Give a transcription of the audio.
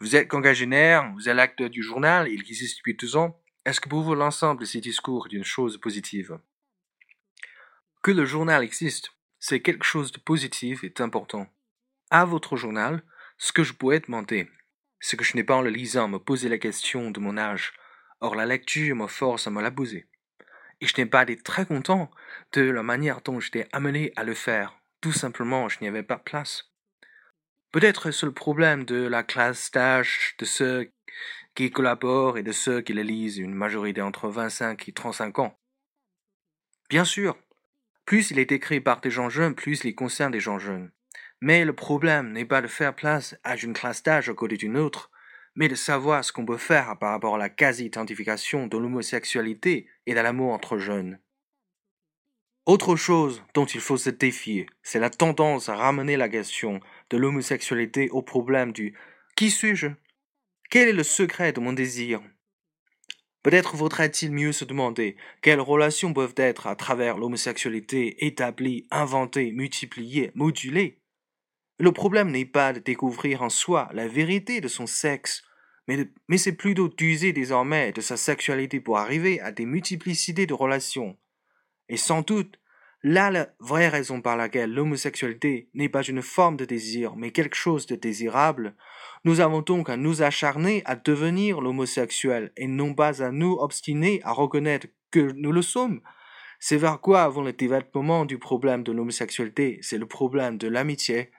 Vous êtes congagénaire, vous êtes l'acteur du journal, il existe depuis deux ans. Est-ce que pour vous l'ensemble de ces discours est une chose positive? Que le journal existe, c'est quelque chose de positif et d'important. À votre journal, ce que je pourrais demander, c'est que je n'ai pas en le lisant me poser la question de mon âge. Or la lecture me force à me la poser. Et je n'ai pas été très content de la manière dont j'étais amené à le faire. Tout simplement, je n'y avais pas place. Peut-être c'est le problème de la classe d'âge de ceux qui collaborent et de ceux qui le lisent, une majorité entre 25 et 35 ans. Bien sûr, plus il est écrit par des gens jeunes, plus il concerne des gens jeunes. Mais le problème n'est pas de faire place à une classe d'âge à côté d'une autre, mais de savoir ce qu'on peut faire par rapport à la quasi-identification de l'homosexualité et de l'amour entre jeunes. Autre chose dont il faut se défier, c'est la tendance à ramener la question de l'homosexualité au problème du Qui suis-je? Quel est le secret de mon désir? Peut-être vaudrait-il mieux se demander quelles relations peuvent être à travers l'homosexualité établies, inventées, multipliées, modulées. Le problème n'est pas de découvrir en soi la vérité de son sexe, mais, mais c'est plutôt d'user désormais de sa sexualité pour arriver à des multiplicités de relations. Et sans doute, là la vraie raison par laquelle l'homosexualité n'est pas une forme de désir, mais quelque chose de désirable, nous avons donc à nous acharner à devenir l'homosexuel et non pas à nous obstiner à reconnaître que nous le sommes. C'est vers quoi avons le développement du problème de l'homosexualité, c'est le problème de l'amitié,